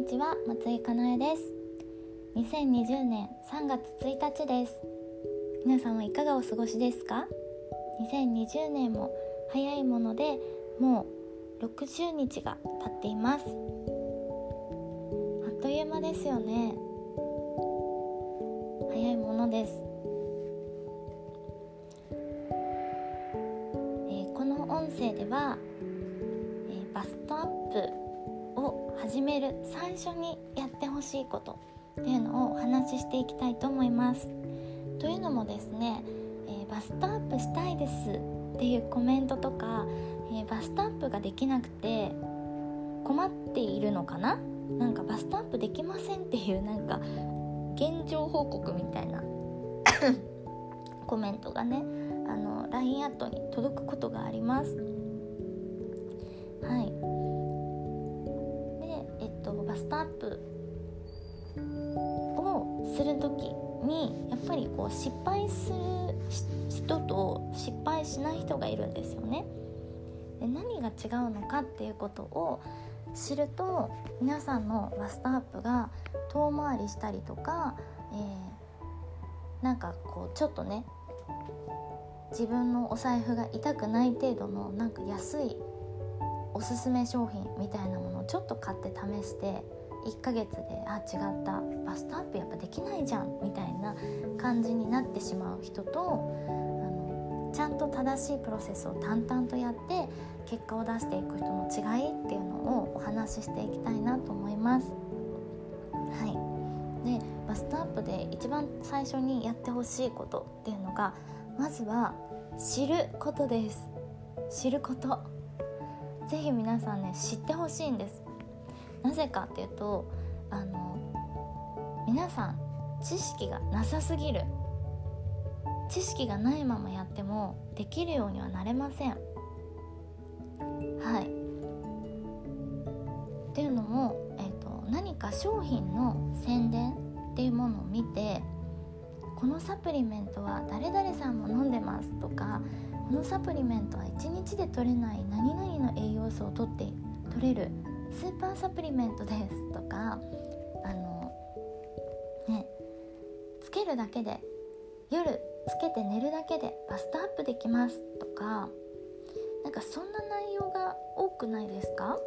にちは松井かなえです。2020年3月1日です。皆さんはいかがお過ごしですか？2020年も早いものでもう60日が経っています。あっという間ですよね。早いものです、えー、この音声では、始める最初にやってほしいことっていうのをお話ししていきたいと思います。というのもですね、えー、バストアップしたいですっていうコメントとか、えー、バストアップができなくて困っているのかな？なんかバストアップできませんっていうなんか現状報告みたいな コメントがねあの LINE アットに届くことがあります。はいトアップをする時にやっぱりこう失敗する人と失敗しない人がいるんですよね。で何が違うのかっていうことを知ると皆さんのバストアップが遠回りしたりとか、えー、なんかこうちょっとね自分のお財布が痛くない程度のなんか安いおすすめ商品みたいなものをちょっと買って試して1ヶ月であ違った。バストアップやっぱできないじゃんみたいな感じになってしまう人とあのちゃんと正しいプロセスを淡々とやって結果を出していく人の違いっていうのをお話ししていきたいなと思います。はい、でバストアップで一番最初にやってほしいことっていうのがまずは知ることです。知ること。ぜひ皆さんね知ってほしいんです。なぜかっていうとあの皆さん知識がなさすぎる。知識がないままやってもできるようにはなれません。はい。っていうのも、えーと、何か商品の宣伝っていうものを見てこのサプリメントは誰々さんも飲んでますとかこのサプリメントは1日で取れない何々の栄養素を取って取れるスーパーサプリメントですとかあのねつけるだけで夜つけて寝るだけでバストアップできますとかなんかそんな内容が多くないですか？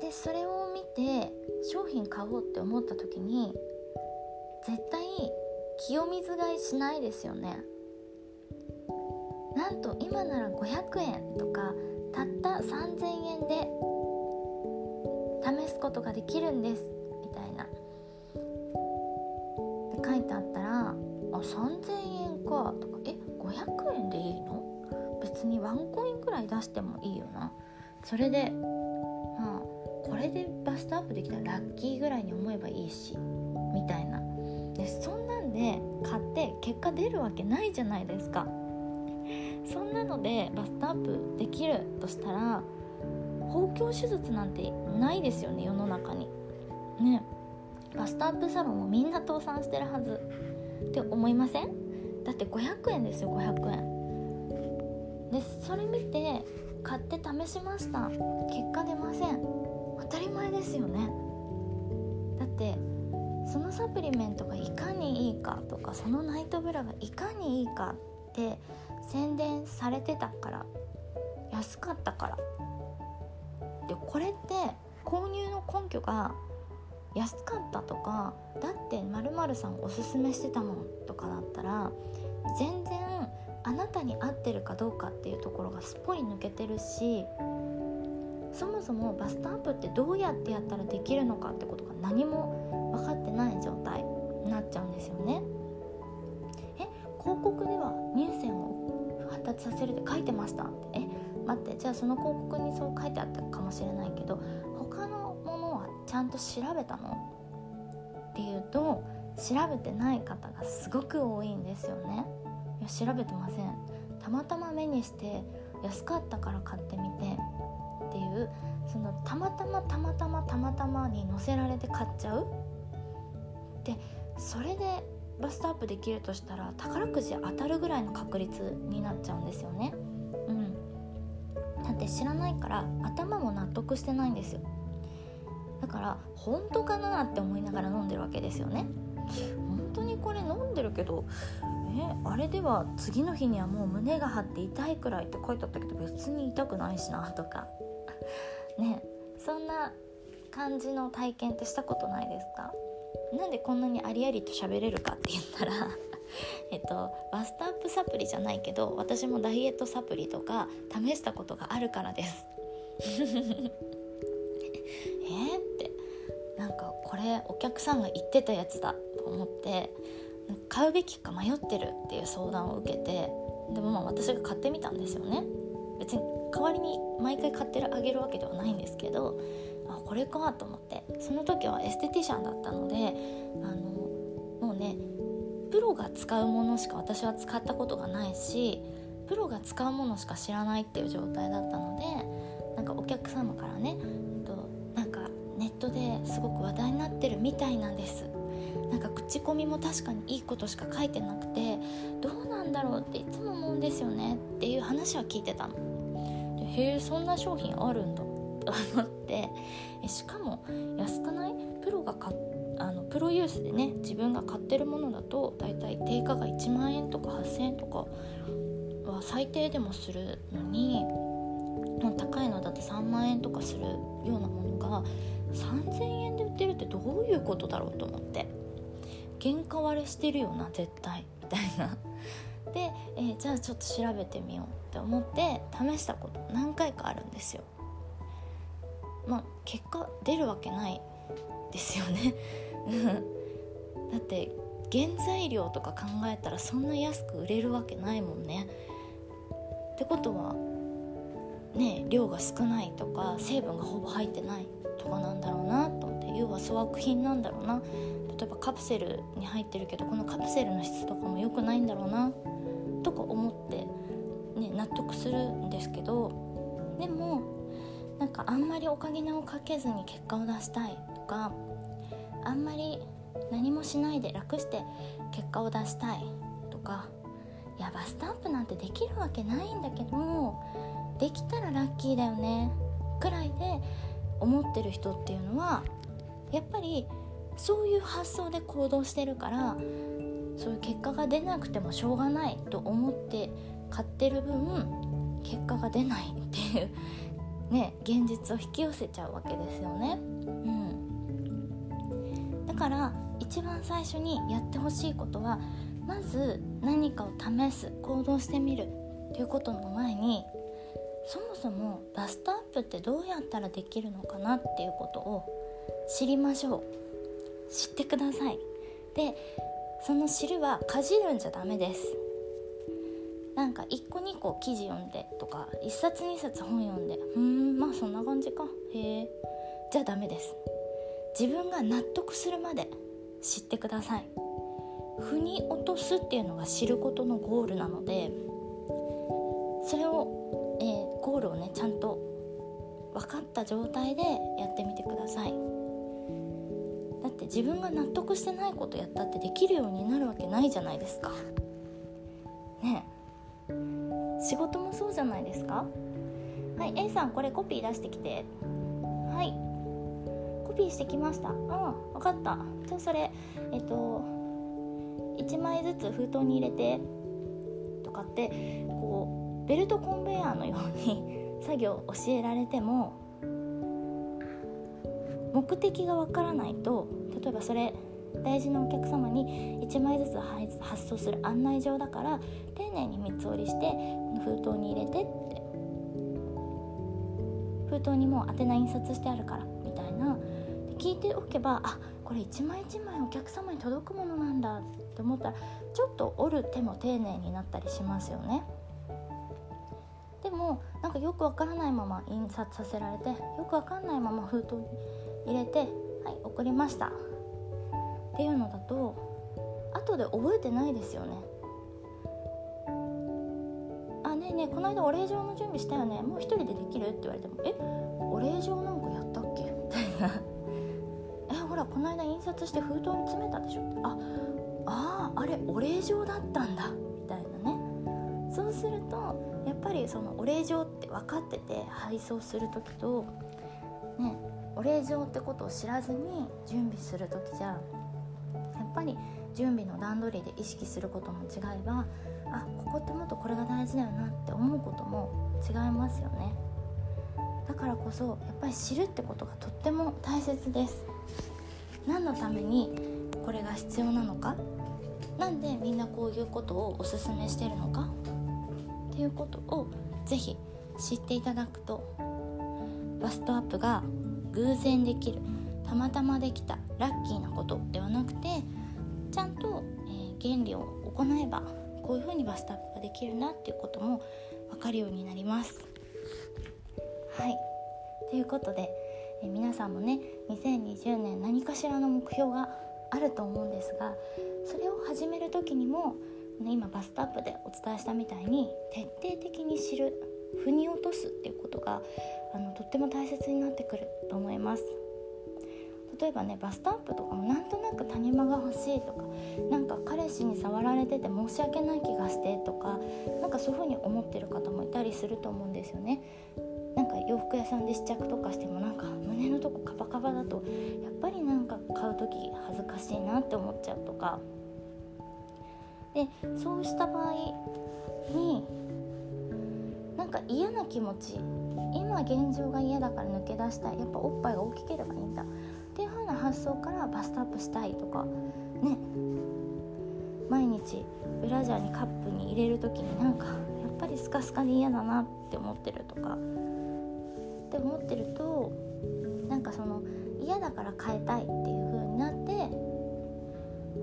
でそれを見て商品買おうって思った時に絶対清水買いしないですよね。なんと今なら500円とかたった3000円で試すことができるんですみたいな。で書いてあったら「あ3000円か」とか「え500円でいいの？別にワンコインくらい出してもいいよな」それでまあこれでバストアップできたらラッキーぐらいに思えばいいしみたいな。でそんなんで買って結果出るわけないじゃないですか。そんなのでバストアップできるとしたら包協手術なんてないですよね世の中に。ね。バストアップサロンもみんな倒産してるはず。って思いません？だって500円ですよ500円。でそれ見て買って試しました。結果出ません。当たり前ですよね。だってそのサプリメントがいかにいいかとかそのナイトブラがいかにいいかって宣伝されてたから安かったからでこれって購入の根拠が安かったとかだってまるさんおすすめしてたもんとかだったら全然あなたに合ってるかどうかっていうところがすっぽり抜けてるしそもそもバストアップってどうやってやったらできるのかってことが何も分かってない状態になっちゃうんですよね。させるって書いてました。え待ってじゃあその広告にそう書いてあったかもしれないけど他のものはちゃんと調べたの？っていうと調べてない方がすごく多いんですよね。いや調べてません。たまたま目にして安かったから買ってみてっていうそのたまたまたまたまたまたまに載せられて買っちゃう。でそれでバストアップできるとしたら宝くじ当たるぐらいの確率になっちゃうんですよね。うん、だって知らないから頭も納得してないんですよ。だから本当かなって思いながら飲んでるわけですよね。本当にこれ飲んでるけどえあれでは次の日にはもう胸が張って痛いくらいって書いてあったけど別に痛くないしなとか。ね。そんな感じの体験ってしたことないですか？なんでこんなにありありと喋れるかって言ったら えっとバストアップサプリじゃないけど私もダイエットサプリとか試したことがあるからです。えー、って。なんかこれお客さんが言ってたやつだと思って買うべきか迷ってるっていう相談を受けてでもまあ私が買ってみたんですよね。別に代わりに毎回買ってあげるわけではないんですけどあこれかと思って。その時はエステティシャンだったのであのもうねプロが使うものしか私は使ったことがないしプロが使うものしか知らないっていう状態だったのでなんかお客様からね、えっと、なんかネットですごく話題になってるみたいなんです。なんか口コミも確かにいいことしか書いてなくてどうなんだろうっていつも思うんですよねっていう話は聞いてたの。へえそんな商品あるんだ。と思ってえしかも安くない？プロが買あのプロユースでね自分が買ってるものだとだいたい定価が1万円とか8,000円とかは最低でもするのに高いのだと3万円とかするようなものが3,000円で売ってるってどういうことだろうと思って原価割れしてるよな絶対みたいな。で、えー、じゃあちょっと調べてみようって思って試したこと何回かあるんですよ。まあ結果出るわけないですよね。だって原材料とか考えたらそんな安く売れるわけないもんね。ってことはね量が少ないとか成分がほぼ入ってないとかなんだろうなと思って。要は粗悪品なんだろうな。例えばカプセルに入ってるけどこのカプセルの質とかも良くないんだろうな。とか思って、ね、納得するんですけど。でもなんかあんまりお金をかけずに結果を出したいとかあんまり何もしないで楽して結果を出したいとかいやバストアップなんてできるわけないんだけどできたらラッキーだよねくらいで思ってる人っていうのはやっぱりそういう発想で行動してるからそういう結果が出なくてもしょうがないと思って買ってる分結果が出ないっていうね現実を引き寄せちゃうわけですよね。うん、だから一番最初にやってほしいことはまず何かを試す行動してみるっていうことの前にそもそもバストアップってどうやったらできるのかなっていうことを知りましょう。知ってください。でその知るはかじるんじゃダメです。なんか1個2個記事読んでとか1冊2冊本読んでうんまあそんな感じか。へえ。じゃあダメです。自分が納得するまで知ってください。腑に落とすっていうのが知ることのゴールなのでそれを、えー、ゴールをねちゃんと分かった状態でやってみてください。だって自分が納得してないことやったってできるようになるわけないじゃないですか。ねえ。仕事もそうじゃないですか？はい A さんこれコピー出してきて。はい。コピーしてきました。あ分かった。じゃあそれえっと1枚ずつ封筒に入れてとかってこうベルトコンベヤーのように 作業を教えられても目的がわからないと例えばそれ大事なお客様に1枚ずつ発送する案内状だから丁寧に三つ折りしてこの封筒に入れてって。封筒にもう宛名印刷してあるからみたいな。聞いておけばあこれ一枚一枚お客様に届くものなんだって思ったらちょっと折る手も丁寧になったりしますよね。でもなんかよくわからないまま印刷させられてよくわかんないまま封筒に入れてはい送りました。っていうのだと後で覚えてないですよね。あねえねえこの間お礼状の準備したよね。もう一人でできるって言われてもえお礼状なんかやったっけ？みたいな。えほらこの間印刷して封筒に詰めたでしょ？あああれお礼状だったんだ。みたいなね。そうするとやっぱりそのお礼状って分かってて配送する時とねお礼状ってことを知らずに準備する時じゃっぱり準備の段取りで意識することも違えばあここってもっとこれが大事だよなって思うことも違いますよね。だからこそやっぱり知るってことがとっても大切です。何のためにこれが必要なのか。なんでみんなこういうことをおすすめしてるのか。っていうことを是非知っていただくとバストアップが偶然できるたまたまできたラッキーなことではなくてちゃんと、えー、原理を行えばこういうふうにバストアップができるなっていうことも分かるようになります。はいということで、えー、皆さんもね2020年何かしらの目標があると思うんですがそれを始める時にも、ね、今バストアップでお伝えしたみたいに徹底的に知る腑に落とすっていうことがあのとっても大切になってくると思います例えばねバストアップとかもなんとなく谷間が欲しいとかなんか彼氏に触られてて申し訳ない気がしてとかなんかそういう風に思ってる方もいたりすると思うんですよね。なんか洋服屋さんで試着とかしてもなんか胸のとこカバカバだとやっぱりなんか買う時恥ずかしいなって思っちゃうとか。でそうした場合になんか嫌な気持ち今現状が嫌だから抜け出したい。やっぱおっぱいが大きければいいんだ。発想からバストアップしたいとかね。毎日ブラジャーにカップに入れる時になんかやっぱりスカスカで嫌だなって思ってるとか。って思ってるとなんかその嫌だから変えたいっていう風になって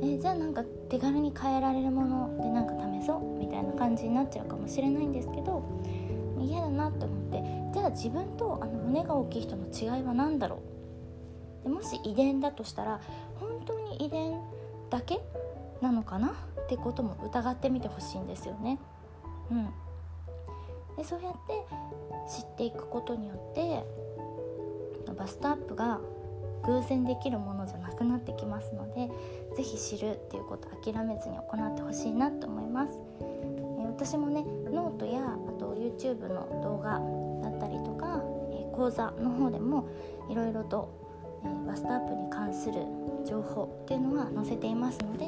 えじゃあなんか手軽に変えられるものでなんか試そうみたいな感じになっちゃうかもしれないんですけど嫌だなって思ってじゃあ自分とあの胸が大きい人の違いは何だろうでもし遺伝だとしたら本当に遺伝だけなのかな？ってことも疑ってみてほしいんですよね。うん、でそうやって知っていくことによってバストアップが偶然できるものじゃなくなってきますので是非知るっていうこと諦めずに行ってほしいなと思います。私もねノートやあと YouTube の動画だったりとか、講座の方でもいろいろと、えバストアップに関する情報っていうのは載せていますので、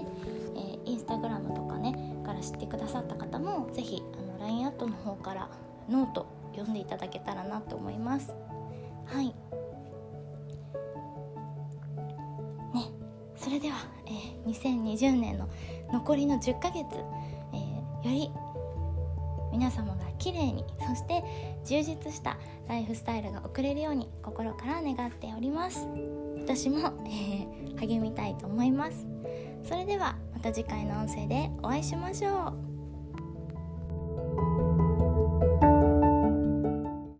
え Instagram とかねから知ってくださった方も是非あの LINE アットの方からノート読んでいただけたらなと思います。はいね、それでは、えー、2020年の残りの10ヶ月、えー、より皆様が綺麗にそして充実したライフスタイルが送れるように心から願っております。私も、えー、励みたいと思います。それではまた次回の音声でお会いしましょう。